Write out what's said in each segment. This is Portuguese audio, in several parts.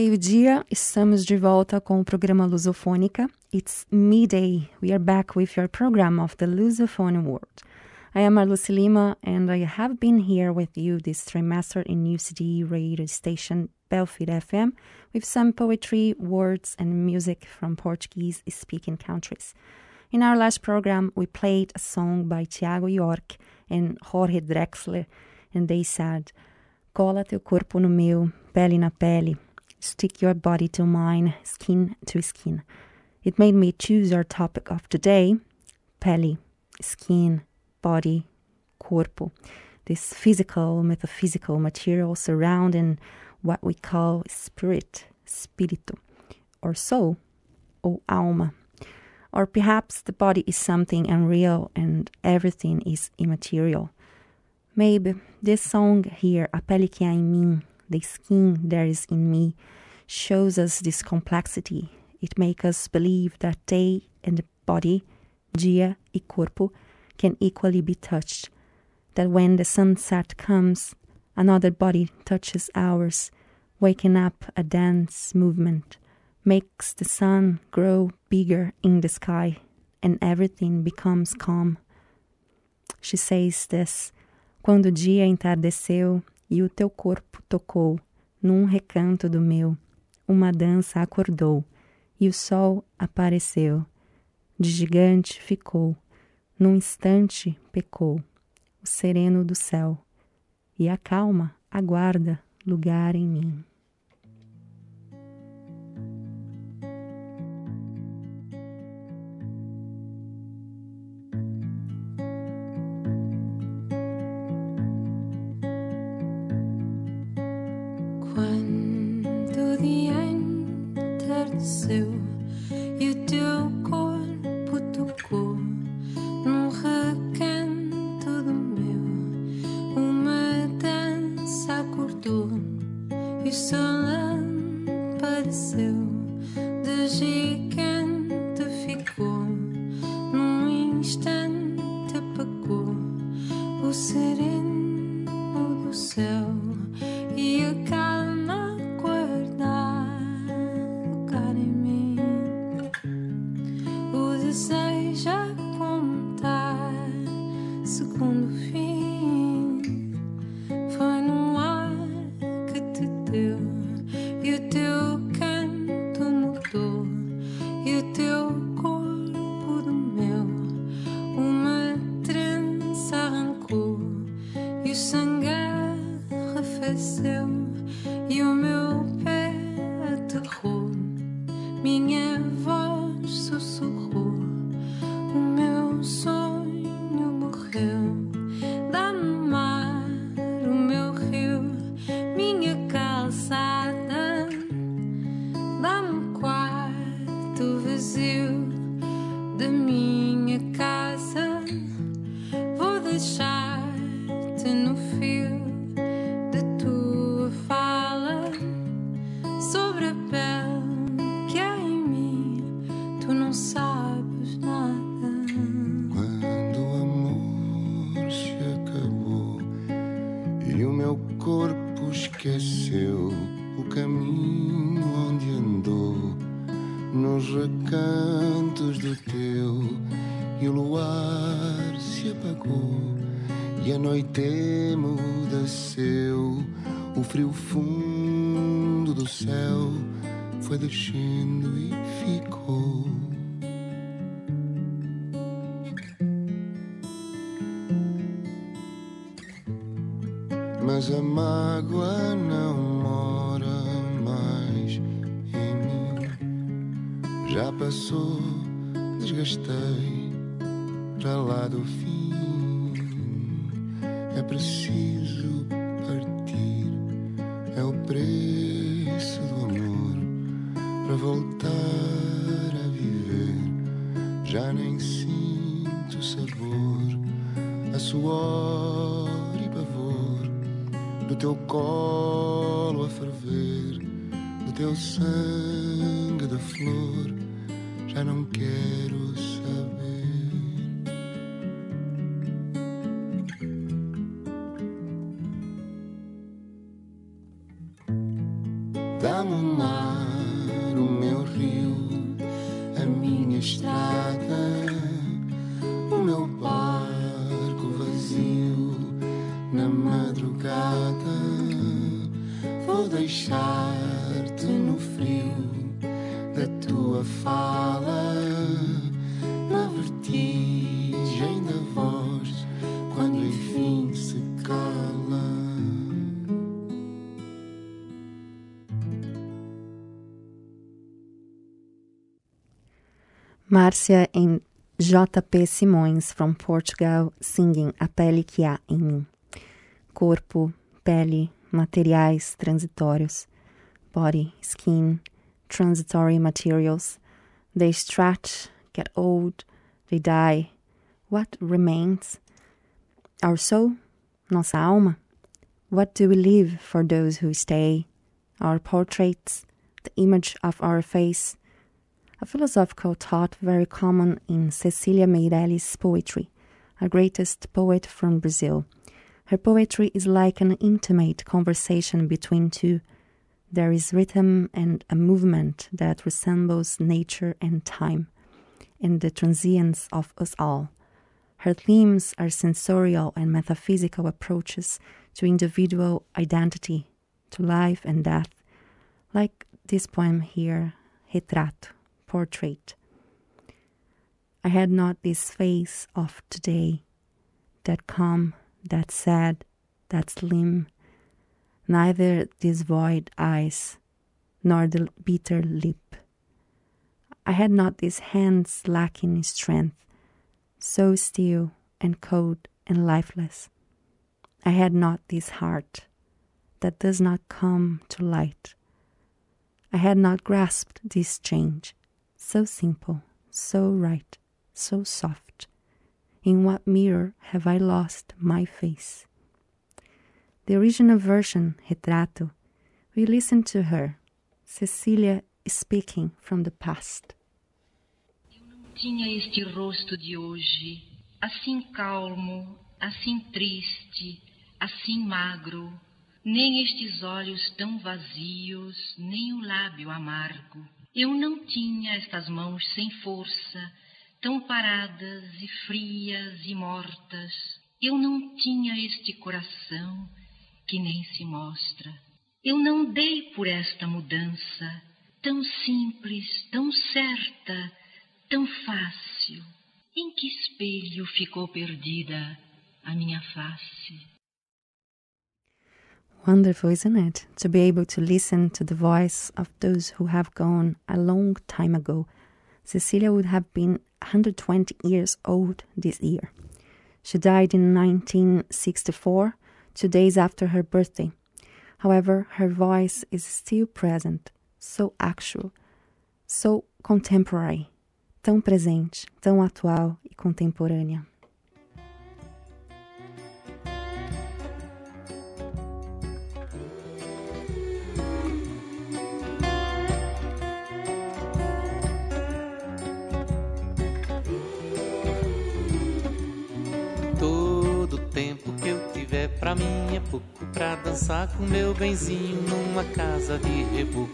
meio-dia, estamos de volta com o programa Lusofônica. It's midday. We are back with your program of the Lusophone world. I am Marluce Lima, and I have been here with you this trimester in UCD radio station Belfield FM with some poetry, words, and music from Portuguese speaking countries. In our last program, we played a song by Tiago York and Jorge Drexler, and they said, Cola teu corpo no meu, pele na pele. Stick your body to mine, skin to skin. It made me choose our topic of today pele, skin, body, corpo. This physical, metaphysical material surrounding what we call spirit, spirito, or soul, or alma. Or perhaps the body is something unreal and everything is immaterial. Maybe this song here, A Pele Que Há em Mim, the skin there is in me, shows us this complexity. It makes us believe that day and body, dia e corpo, can equally be touched. That when the sunset comes, another body touches ours, waking up a dance movement, makes the sun grow bigger in the sky, and everything becomes calm. She says this Quando o dia entardeceu e o teu corpo tocou num recanto do meu, uma dança acordou e o sol apareceu. De gigante ficou, num instante pecou o sereno do céu, e a calma aguarda lugar em mim. descansar. já passou, desgastei para lá do fim. É preciso partir, é o preço do amor para voltar a viver. Já nem sinto sabor a suor e pavor do teu colo a ferver teu sangue de flor, já não quero saber. Dá-me o mar, o meu rio, a minha estrada, o meu barco vazio na madrugada. Vou deixar frio da tua fala, na vertigem da voz, quando enfim se cala. Márcia em J.P. Simões, from Portugal, singing A Pele que Há em Mim. Corpo, pele, materiais transitórios. Body, skin, transitory materials. They stretch, get old, they die. What remains? Our soul, nossa alma. What do we leave for those who stay? Our portraits, the image of our face a philosophical thought very common in Cecilia Meirelles' poetry, a greatest poet from Brazil. Her poetry is like an intimate conversation between two. There is rhythm and a movement that resembles nature and time, and the transience of us all. Her themes are sensorial and metaphysical approaches to individual identity, to life and death, like this poem here, Retrato portrait. I had not this face of today, that calm, that sad, that slim, neither these void eyes, nor the bitter lip. I had not these hands lacking in strength, so still and cold and lifeless. I had not this heart that does not come to light. I had not grasped this change so simple, so right, so soft. In what mirror have I lost my face? The original version, Retrato, we listen to her, Cecília speaking from the past. Eu não tinha este rosto de hoje, assim calmo, assim triste, assim magro, nem estes olhos tão vazios, nem o lábio amargo. Eu não tinha estas mãos sem força, tão paradas e frias e mortas. Eu não tinha este coração que nem se mostra. Eu não dei por esta mudança, tão simples, tão certa, tão fácil. Em que espelho ficou perdida a minha face? Wonderful, isn't it? To be able to listen to the voice of those who have gone a long time ago. Cecilia would have been 120 years old this year. She died in 1964, two days after her birthday. However, her voice is still present, so actual, so contemporary, tão presente, tão atual e contemporânea. Pra mim é pouco pra dançar com meu benzinho numa casa de reboco.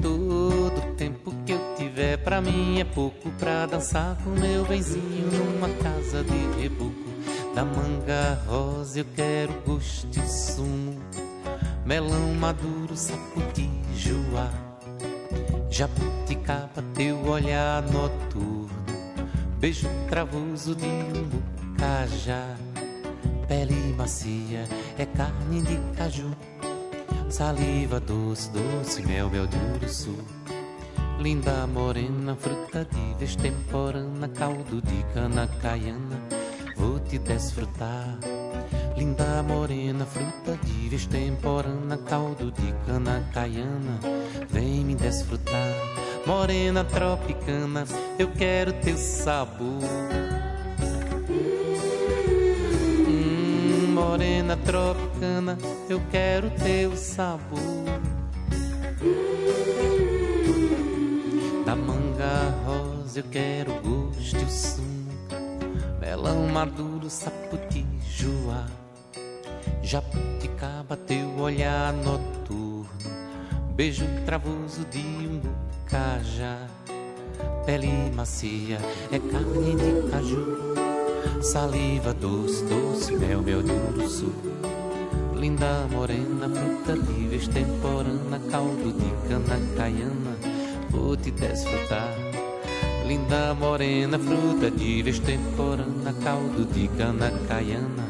Todo tempo que eu tiver pra mim é pouco pra dançar com meu benzinho numa casa de reboco. Da manga rosa eu quero gosto e sumo, melão maduro, sapo de joá, jabuticaba, teu olhar noturno, beijo travoso de um bocajá pele macia, é carne de caju, saliva doce, doce, mel, mel de urso. Linda morena, fruta de vez caldo de cana caiana, vou te desfrutar. Linda morena, fruta de vez caldo de cana caiana, vem me desfrutar. Morena tropicana, eu quero teu sabor. Morena tropicana, eu quero teu sabor. Da manga rosa eu quero gosto e o sumo, melão maduro, saputi, joá. Jabuticaba, teu olhar noturno, beijo travoso de um bocajá. pele macia, é carne de caju. Saliva doce, doce, mel, mel de urso. Linda morena, fruta de extemporânea, caldo de cana caiana, vou te desfrutar. Linda morena, fruta de extemporânea, caldo de cana caiana,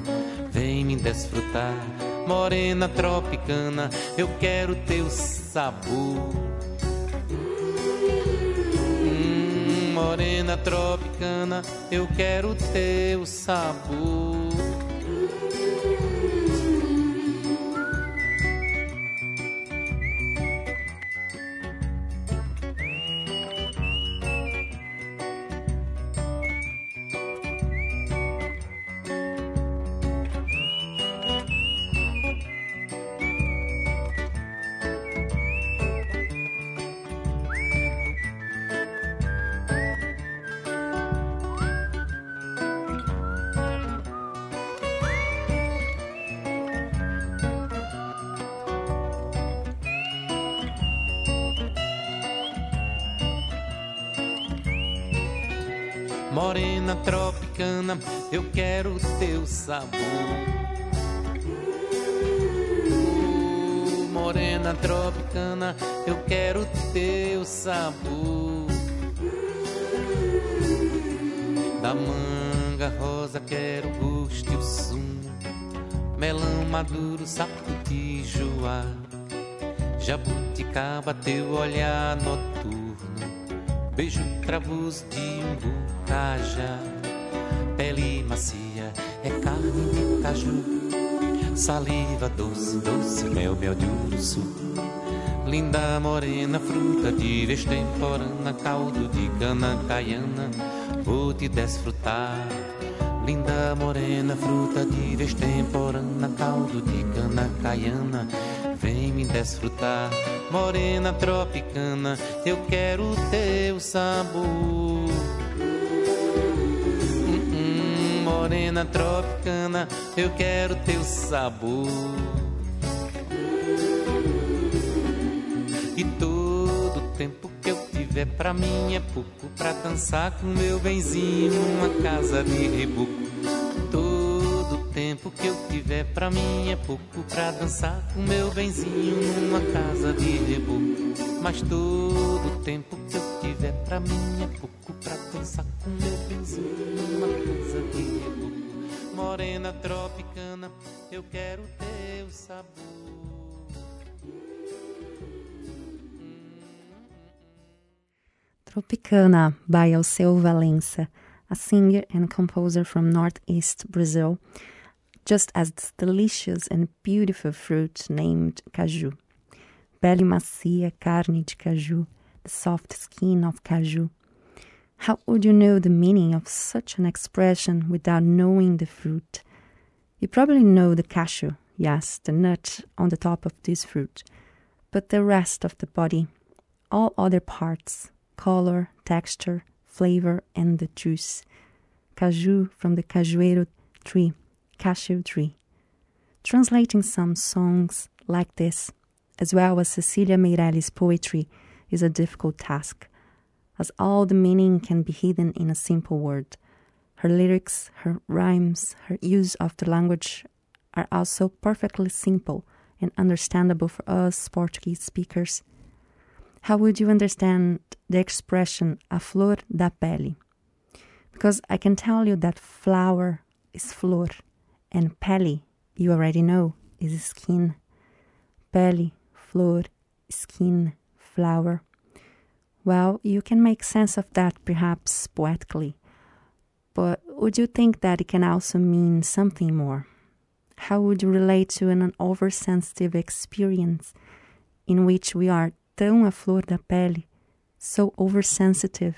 vem me desfrutar. Morena tropicana, eu quero teu sabor. Morena tropicana, eu quero teu sabor. Morena tropicana, eu quero teu sabor. Morena tropicana, eu quero teu sabor. Da manga rosa quero gosto e o sumo. Melão maduro, de joá. Jabuticaba, teu olhar noturno. Beijo cravoso de umbu pele macia, é carne de caju, saliva doce, doce, mel, mel de urso. Linda morena, fruta de extemporânea, caldo de cana caiana, vou te desfrutar. Linda morena, fruta de extemporânea, caldo de cana caiana, vem me desfrutar. Morena tropicana, eu quero teu sabor. Morena tropicana, eu quero teu sabor. E todo tempo que eu tiver pra mim é pouco pra dançar com meu benzinho numa casa de reboco. Que eu tiver pra mim é pouco pra dançar com meu benzinho numa casa de reboco. Mas todo tempo que eu tiver pra mim é pouco pra dançar com meu benzinho numa casa de reboco morena tropicana, eu quero teu sabor. Tropicana by Alceu Valença, a singer and composer from northeast Brazil, just as this delicious and beautiful fruit named caju. Pele macia, carne de caju, the soft skin of caju. How would you know the meaning of such an expression without knowing the fruit? You probably know the cashew, yes, the nut on the top of this fruit, but the rest of the body, all other parts, color, texture, flavor, and the juice. Caju from the cajueiro tree, cashew tree. Translating some songs like this, as well as Cecilia Meirelles' poetry, is a difficult task as all the meaning can be hidden in a simple word. Her lyrics, her rhymes, her use of the language are also perfectly simple and understandable for us Portuguese speakers. How would you understand the expression a flor da pele? Because I can tell you that flower is flor and pele, you already know, is skin. Pele, flor, skin, flower. Well, you can make sense of that perhaps poetically, but would you think that it can also mean something more? How would you relate to an oversensitive experience in which we are tão a flor da pele, so oversensitive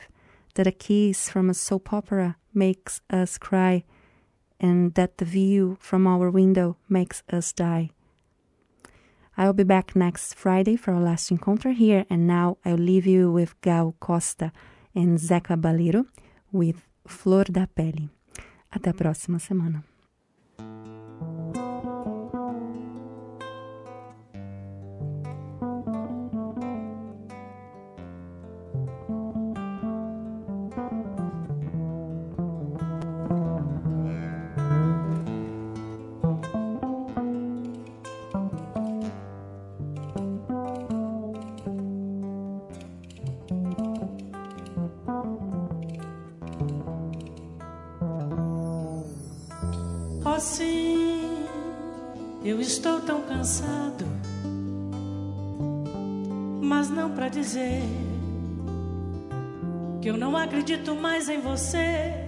that a kiss from a soap opera makes us cry and that the view from our window makes us die? I'll be back next Friday for our last encounter here, and now I'll leave you with Gal Costa and Zeca Baleiro with Flor da Pele. Até a próxima semana. Estou tão cansado, mas não para dizer que eu não acredito mais em você.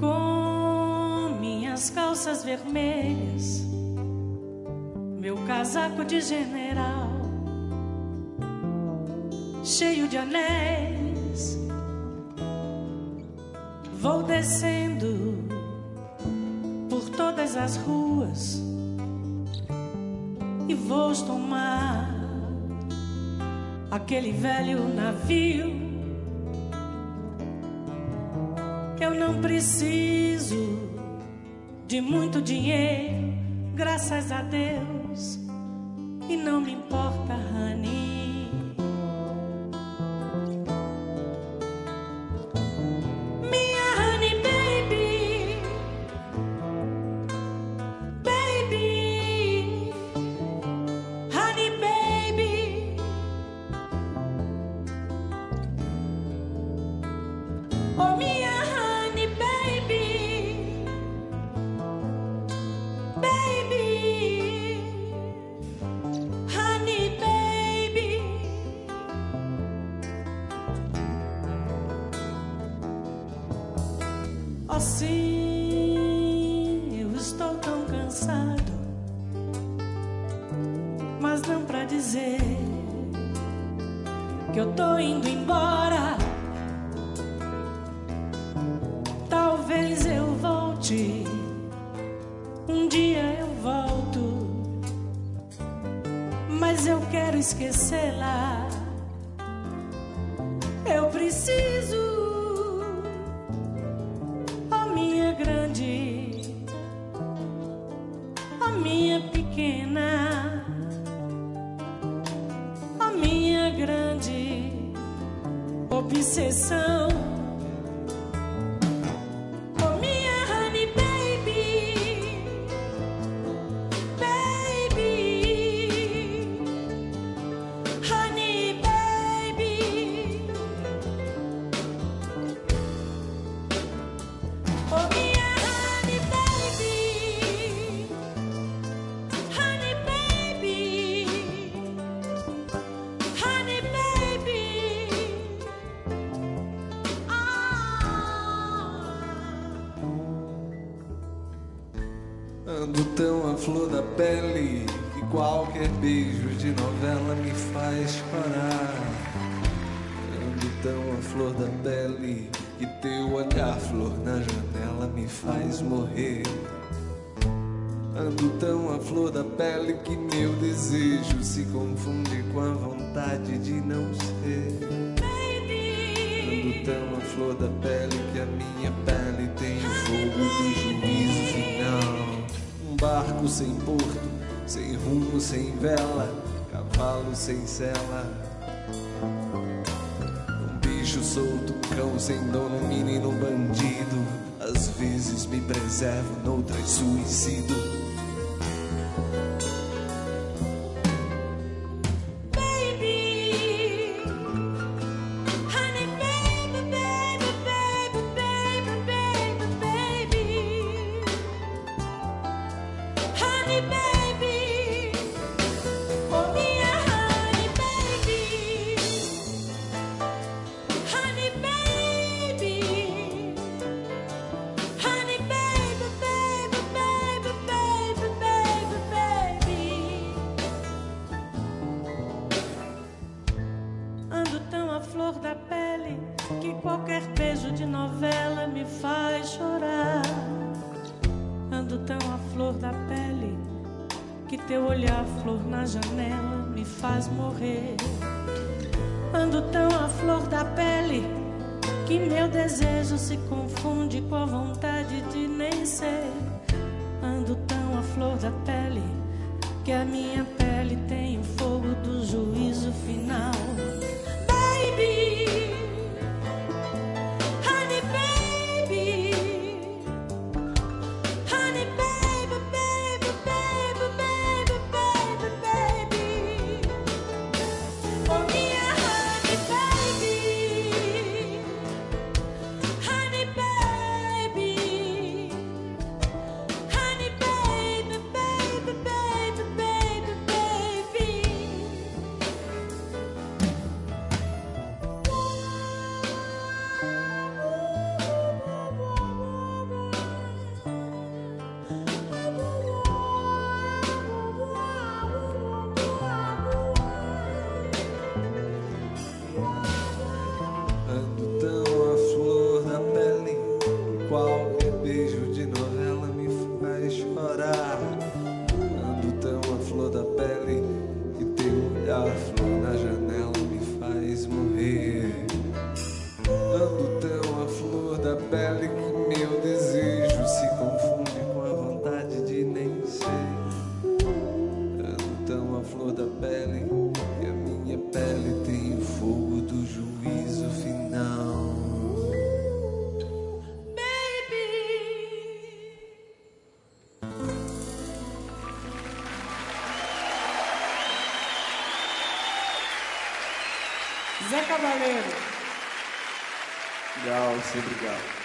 Com minhas calças vermelhas, meu casaco de general, cheio de anéis, vou descendo todas as ruas e vou tomar aquele velho navio. Eu não preciso de muito dinheiro, graças a Deus, e não me importa, que eu tô indo embora. Talvez eu volte, um dia eu volto, mas eu quero esquecê-la. Eu preciso, flor da pele que teu olhar, flor na janela, me faz morrer. Ando tão à flor da pele que meu desejo se confunde com a vontade de não ser. Ando tão à flor da pele que a minha pele tem o fogo do juízo final. Um barco sem porto, sem rumo, sem vela, cavalo sem sela. Solto, cão sem dono, menino bandido. Às vezes me preservo, noutras suicido. Baby, com a vontade de nem ser. Ando tão à flor da pele que a minha pele tem o fogo do juízo final. Cavaleiro. Legal, sempre legal.